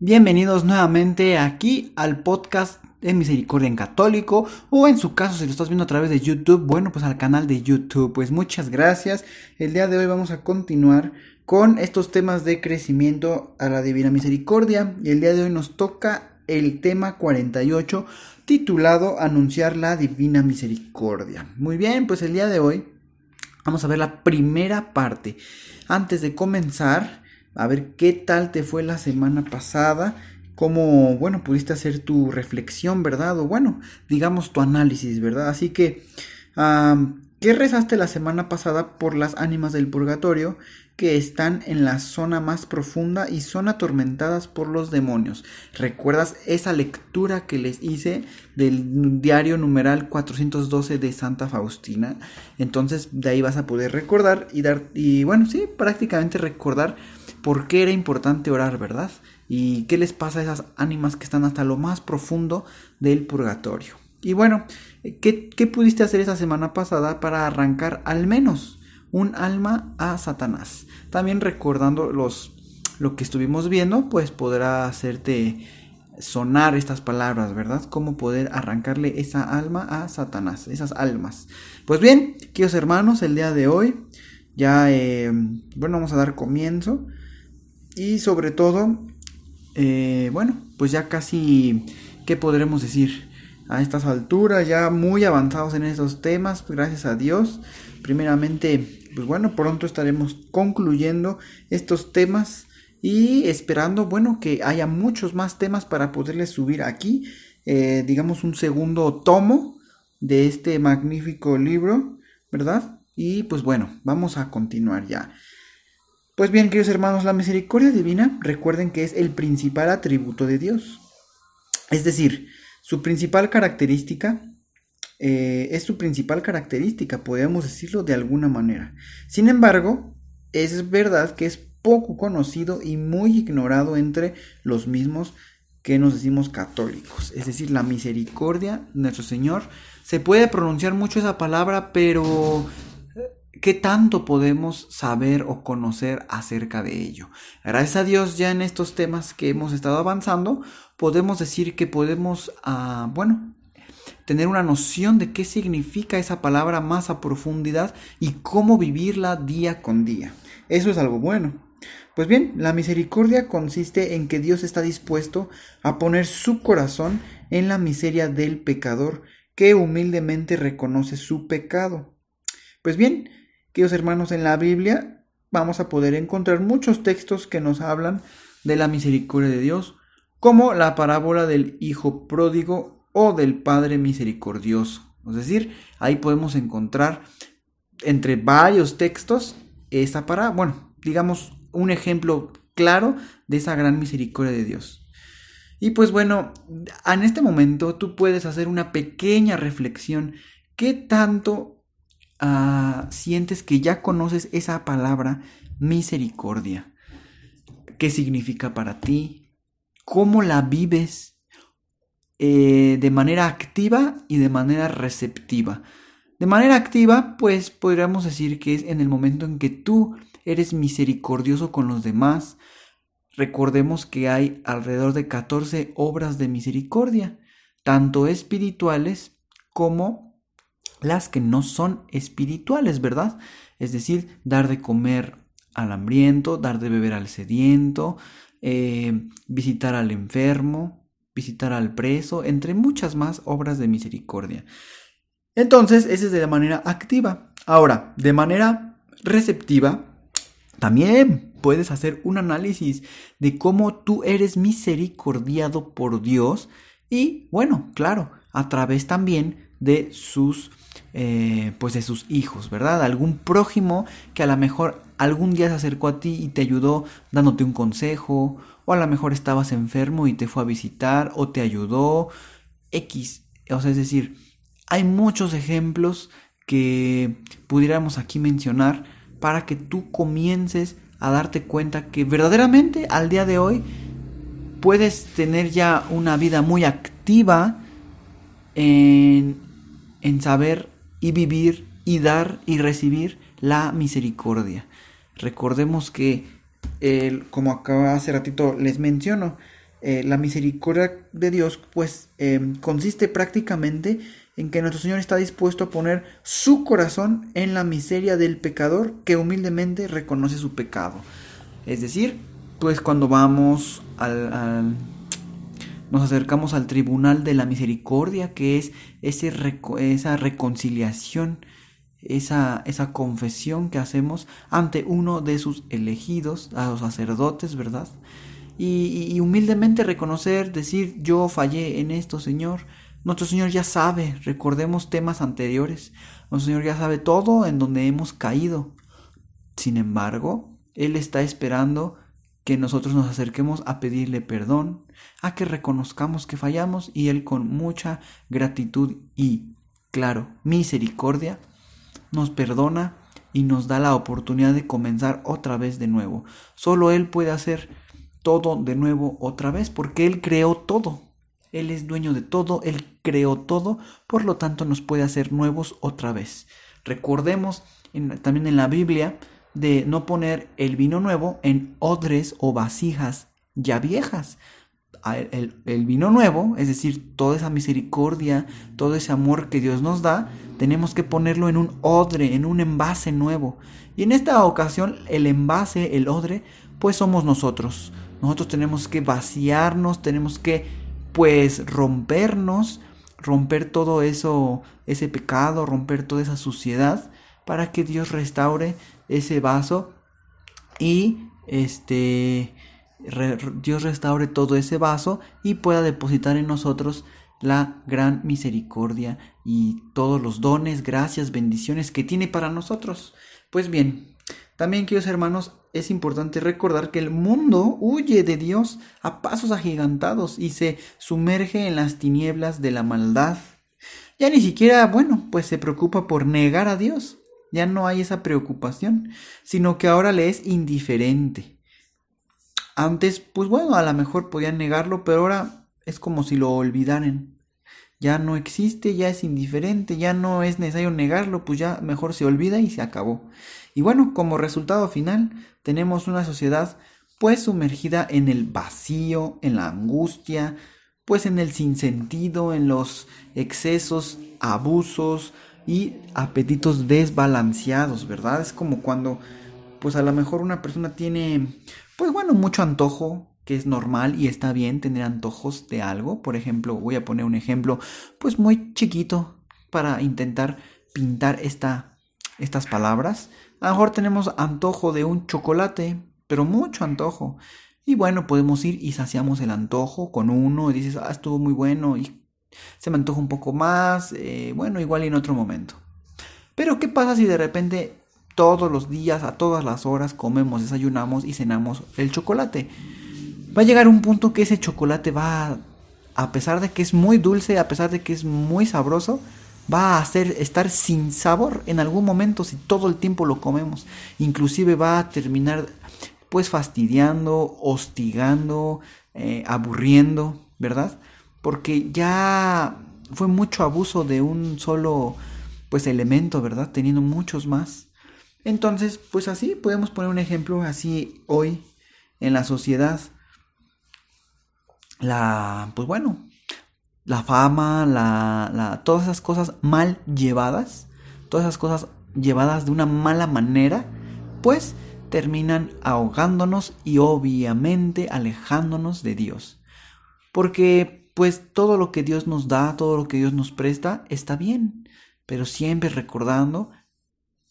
Bienvenidos nuevamente aquí al podcast de Misericordia en Católico o en su caso si lo estás viendo a través de YouTube, bueno pues al canal de YouTube. Pues muchas gracias. El día de hoy vamos a continuar con estos temas de crecimiento a la Divina Misericordia y el día de hoy nos toca el tema 48 titulado Anunciar la Divina Misericordia. Muy bien, pues el día de hoy vamos a ver la primera parte. Antes de comenzar, a ver qué tal te fue la semana pasada, cómo, bueno, pudiste hacer tu reflexión, ¿verdad? O bueno, digamos tu análisis, ¿verdad? Así que, ¿qué rezaste la semana pasada por las ánimas del purgatorio? que están en la zona más profunda y son atormentadas por los demonios. ¿Recuerdas esa lectura que les hice del diario numeral 412 de Santa Faustina? Entonces de ahí vas a poder recordar y dar, y bueno, sí, prácticamente recordar por qué era importante orar, ¿verdad? Y qué les pasa a esas ánimas que están hasta lo más profundo del purgatorio. Y bueno, ¿qué, qué pudiste hacer esa semana pasada para arrancar al menos un alma a Satanás. También recordando los, lo que estuvimos viendo, pues podrá hacerte sonar estas palabras, ¿verdad? Cómo poder arrancarle esa alma a Satanás, esas almas. Pues bien, queridos hermanos, el día de hoy ya, eh, bueno, vamos a dar comienzo. Y sobre todo, eh, bueno, pues ya casi, ¿qué podremos decir? A estas alturas, ya muy avanzados en estos temas, gracias a Dios. Primeramente, pues bueno, pronto estaremos concluyendo estos temas y esperando, bueno, que haya muchos más temas para poderles subir aquí, eh, digamos, un segundo tomo de este magnífico libro, ¿verdad? Y pues bueno, vamos a continuar ya. Pues bien, queridos hermanos, la misericordia divina, recuerden que es el principal atributo de Dios. Es decir, su principal característica eh, es su principal característica, podemos decirlo de alguna manera. Sin embargo, es verdad que es poco conocido y muy ignorado entre los mismos que nos decimos católicos. Es decir, la misericordia, nuestro Señor. Se puede pronunciar mucho esa palabra, pero ¿qué tanto podemos saber o conocer acerca de ello? Gracias a Dios ya en estos temas que hemos estado avanzando, podemos decir que podemos, ah, bueno, tener una noción de qué significa esa palabra más a profundidad y cómo vivirla día con día. Eso es algo bueno. Pues bien, la misericordia consiste en que Dios está dispuesto a poner su corazón en la miseria del pecador que humildemente reconoce su pecado. Pues bien, queridos hermanos, en la Biblia vamos a poder encontrar muchos textos que nos hablan de la misericordia de Dios, como la parábola del Hijo pródigo o del Padre Misericordioso. Es decir, ahí podemos encontrar entre varios textos esa para, bueno, digamos, un ejemplo claro de esa gran misericordia de Dios. Y pues bueno, en este momento tú puedes hacer una pequeña reflexión. ¿Qué tanto ah, sientes que ya conoces esa palabra misericordia? ¿Qué significa para ti? ¿Cómo la vives? Eh, de manera activa y de manera receptiva. De manera activa, pues podríamos decir que es en el momento en que tú eres misericordioso con los demás. Recordemos que hay alrededor de 14 obras de misericordia, tanto espirituales como las que no son espirituales, ¿verdad? Es decir, dar de comer al hambriento, dar de beber al sediento, eh, visitar al enfermo, visitar al preso, entre muchas más obras de misericordia. Entonces, ese es de manera activa. Ahora, de manera receptiva, también puedes hacer un análisis de cómo tú eres misericordiado por Dios y, bueno, claro, a través también de sus, eh, pues de sus hijos, ¿verdad? Algún prójimo que a lo mejor algún día se acercó a ti y te ayudó dándote un consejo, o a lo mejor estabas enfermo y te fue a visitar, o te ayudó, X. O sea, es decir, hay muchos ejemplos que pudiéramos aquí mencionar para que tú comiences a darte cuenta que verdaderamente al día de hoy puedes tener ya una vida muy activa en, en saber y vivir y dar y recibir la misericordia. Recordemos que, el, como acaba hace ratito les menciono, eh, la misericordia de Dios pues em, consiste prácticamente en que nuestro Señor está dispuesto a poner su corazón en la miseria del pecador que humildemente reconoce su pecado. Es decir, pues cuando vamos al, nos acercamos al tribunal de la misericordia, que es ese, esa reconciliación, esa, esa confesión que hacemos ante uno de sus elegidos, a los sacerdotes, ¿verdad? Y, y humildemente reconocer, decir, yo fallé en esto, Señor, nuestro Señor ya sabe, recordemos temas anteriores, nuestro Señor ya sabe todo en donde hemos caído. Sin embargo, Él está esperando que nosotros nos acerquemos a pedirle perdón, a que reconozcamos que fallamos y Él con mucha gratitud y, claro, misericordia, nos perdona y nos da la oportunidad de comenzar otra vez de nuevo. Solo Él puede hacer todo de nuevo otra vez porque Él creó todo. Él es dueño de todo, Él creó todo, por lo tanto nos puede hacer nuevos otra vez. Recordemos también en la Biblia de no poner el vino nuevo en odres o vasijas ya viejas. El, el, vino nuevo, es decir, toda esa misericordia, todo ese amor que Dios nos da, tenemos que ponerlo en un odre, en un envase nuevo. Y en esta ocasión el envase, el odre, pues somos nosotros. Nosotros tenemos que vaciarnos, tenemos que pues rompernos, romper todo eso, ese pecado, romper toda esa suciedad, para que Dios restaure ese vaso y este Dios restaure todo ese vaso y pueda depositar en nosotros la gran misericordia y todos los dones, gracias, bendiciones que tiene para nosotros. Pues bien, también, queridos hermanos, es importante recordar que el mundo huye de Dios a pasos agigantados y se sumerge en las tinieblas de la maldad. Ya ni siquiera, bueno, pues se preocupa por negar a Dios. Ya no hay esa preocupación, sino que ahora le es indiferente. Antes, pues bueno, a lo mejor podían negarlo, pero ahora es como si lo olvidaran. Ya no existe, ya es indiferente, ya no es necesario negarlo, pues ya mejor se olvida y se acabó. Y bueno, como resultado final, tenemos una sociedad pues sumergida en el vacío, en la angustia, pues en el sinsentido, en los excesos, abusos y apetitos desbalanceados, ¿verdad? Es como cuando pues a lo mejor una persona tiene pues bueno, mucho antojo, que es normal y está bien tener antojos de algo. Por ejemplo, voy a poner un ejemplo pues muy chiquito para intentar pintar esta, estas palabras. A lo mejor tenemos antojo de un chocolate, pero mucho antojo. Y bueno, podemos ir y saciamos el antojo con uno y dices, ah, estuvo muy bueno y se me antoja un poco más, eh, bueno, igual y en otro momento. Pero ¿qué pasa si de repente todos los días, a todas las horas, comemos, desayunamos y cenamos el chocolate? Va a llegar un punto que ese chocolate va, a pesar de que es muy dulce, a pesar de que es muy sabroso, va a hacer estar sin sabor en algún momento si todo el tiempo lo comemos. Inclusive va a terminar pues fastidiando, hostigando, eh, aburriendo, ¿verdad? Porque ya fue mucho abuso de un solo pues elemento, ¿verdad? Teniendo muchos más. Entonces, pues así podemos poner un ejemplo así hoy en la sociedad. La, pues bueno, la fama, la, todas esas cosas mal llevadas, todas esas cosas llevadas de una mala manera, pues terminan ahogándonos y obviamente alejándonos de Dios. Porque pues todo lo que Dios nos da, todo lo que Dios nos presta, está bien, pero siempre recordando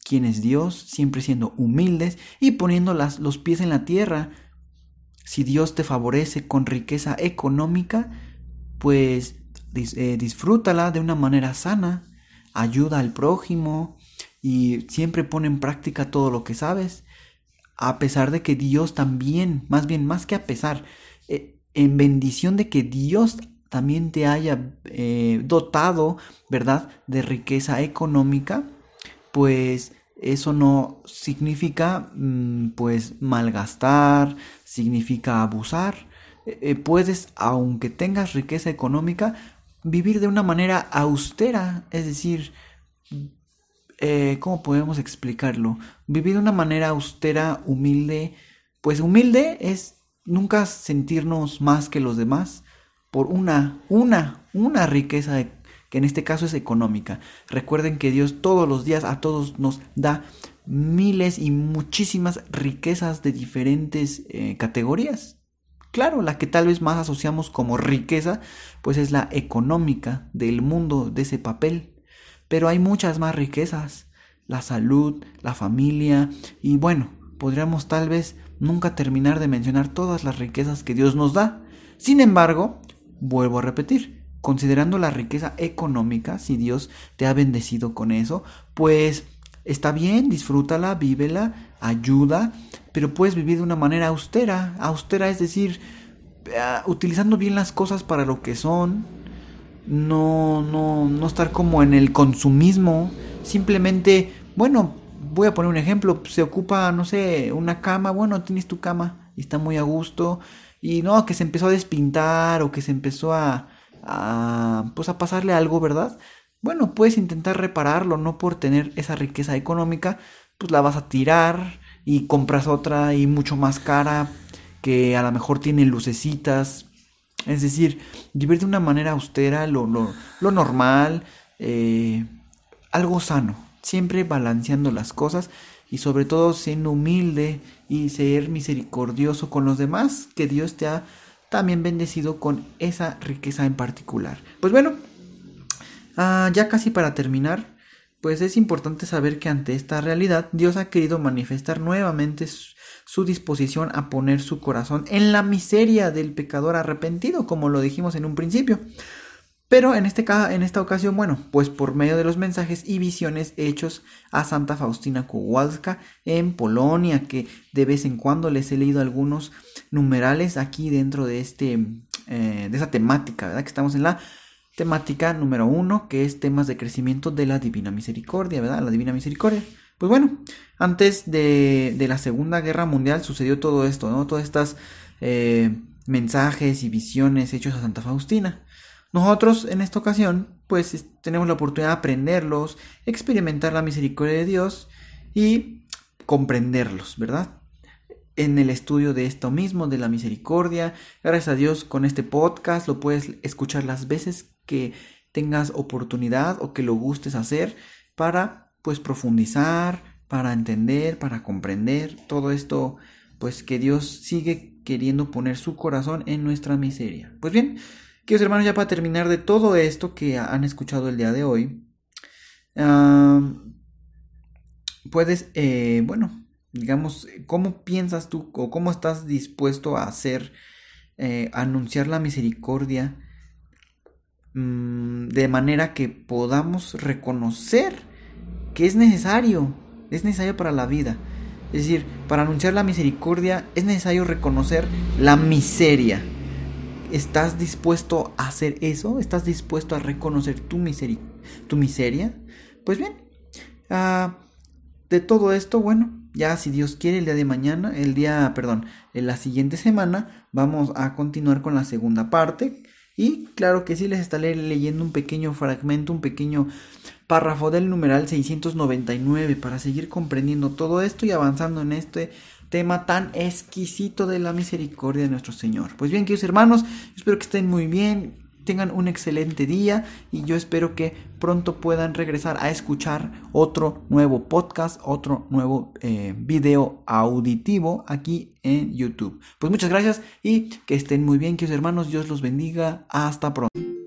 quién es Dios, siempre siendo humildes y poniendo las, los pies en la tierra. Si Dios te favorece con riqueza económica, pues eh, disfrútala de una manera sana, ayuda al prójimo y siempre pone en práctica todo lo que sabes. a pesar de que Dios también, más bien más que a pesar, eh, en bendición de que Dios también te haya eh, dotado, ¿verdad?, de riqueza económica, pues eso no significa, mm, pues, malgastar, significa abusar. Eh, puedes, aunque tengas riqueza económica, vivir de una manera austera, es decir, eh, ¿cómo podemos explicarlo? Vivir de una manera austera, humilde, pues humilde es nunca sentirnos más que los demás por una, una, una riqueza que en este caso es económica. Recuerden que Dios todos los días a todos nos da miles y muchísimas riquezas de diferentes eh, categorías. Claro, la que tal vez más asociamos como riqueza, pues es la económica del mundo de ese papel. Pero hay muchas más riquezas. La salud, la familia y bueno, podríamos tal vez nunca terminar de mencionar todas las riquezas que Dios nos da. Sin embargo, vuelvo a repetir, considerando la riqueza económica, si Dios te ha bendecido con eso, pues está bien, disfrútala, vívela, ayuda, pero puedes vivir de una manera austera. Austera es decir, eh, utilizando bien las cosas para lo que son, no, no, no estar como en el consumismo, simplemente, bueno, voy a poner un ejemplo, se ocupa, no sé, una cama, bueno, tienes tu cama y está muy a gusto, y no, que se empezó a despintar o que se empezó a, a pues a pasarle algo, ¿verdad? Bueno, puedes intentar repararlo, no por tener esa riqueza económica, pues la vas a tirar y compras otra y mucho más cara que a lo mejor tiene lucecitas, es decir, vivir de una manera austera, lo, lo, normal, eh, algo sano, siempre balanceando las cosas y sobre todo siendo humilde y ser misericordioso con los demás, que Dios te ha también bendecido con esa riqueza en particular. Pues bueno, ah, ya casi para terminar, pues es importante saber que ante esta realidad Dios ha querido manifestar nuevamente su disposición a poner su corazón en la miseria del pecador arrepentido, como lo dijimos en un principio. Pero en, este, en esta ocasión, bueno, pues por medio de los mensajes y visiones hechos a Santa Faustina Kowalska en Polonia, que de vez en cuando les he leído algunos numerales aquí dentro de, este, eh, de esa temática, ¿verdad? Que estamos en la temática número uno, que es temas de crecimiento de la Divina Misericordia, ¿verdad? La Divina Misericordia. Pues bueno, antes de, de la Segunda Guerra Mundial sucedió todo esto, ¿no? Todas estas eh, mensajes y visiones hechos a Santa Faustina. Nosotros en esta ocasión pues tenemos la oportunidad de aprenderlos, experimentar la misericordia de Dios y comprenderlos, ¿verdad? En el estudio de esto mismo, de la misericordia, gracias a Dios con este podcast lo puedes escuchar las veces que tengas oportunidad o que lo gustes hacer para pues profundizar, para entender, para comprender todo esto pues que Dios sigue queriendo poner su corazón en nuestra miseria. Pues bien, Queridos hermanos, ya para terminar de todo esto que han escuchado el día de hoy, puedes, eh, bueno, digamos, ¿cómo piensas tú o cómo estás dispuesto a hacer, eh, anunciar la misericordia mm, de manera que podamos reconocer que es necesario, es necesario para la vida? Es decir, para anunciar la misericordia es necesario reconocer la miseria ¿Estás dispuesto a hacer eso? ¿Estás dispuesto a reconocer tu, tu miseria? Pues bien, ah, de todo esto, bueno, ya si Dios quiere el día de mañana, el día, perdón, en la siguiente semana vamos a continuar con la segunda parte. Y claro que sí, les estaré leyendo un pequeño fragmento, un pequeño párrafo del numeral 699 para seguir comprendiendo todo esto y avanzando en este tema tan exquisito de la misericordia de nuestro Señor. Pues bien, queridos hermanos, espero que estén muy bien, tengan un excelente día y yo espero que pronto puedan regresar a escuchar otro nuevo podcast, otro nuevo eh, video auditivo aquí en YouTube. Pues muchas gracias y que estén muy bien, queridos hermanos, Dios los bendiga, hasta pronto.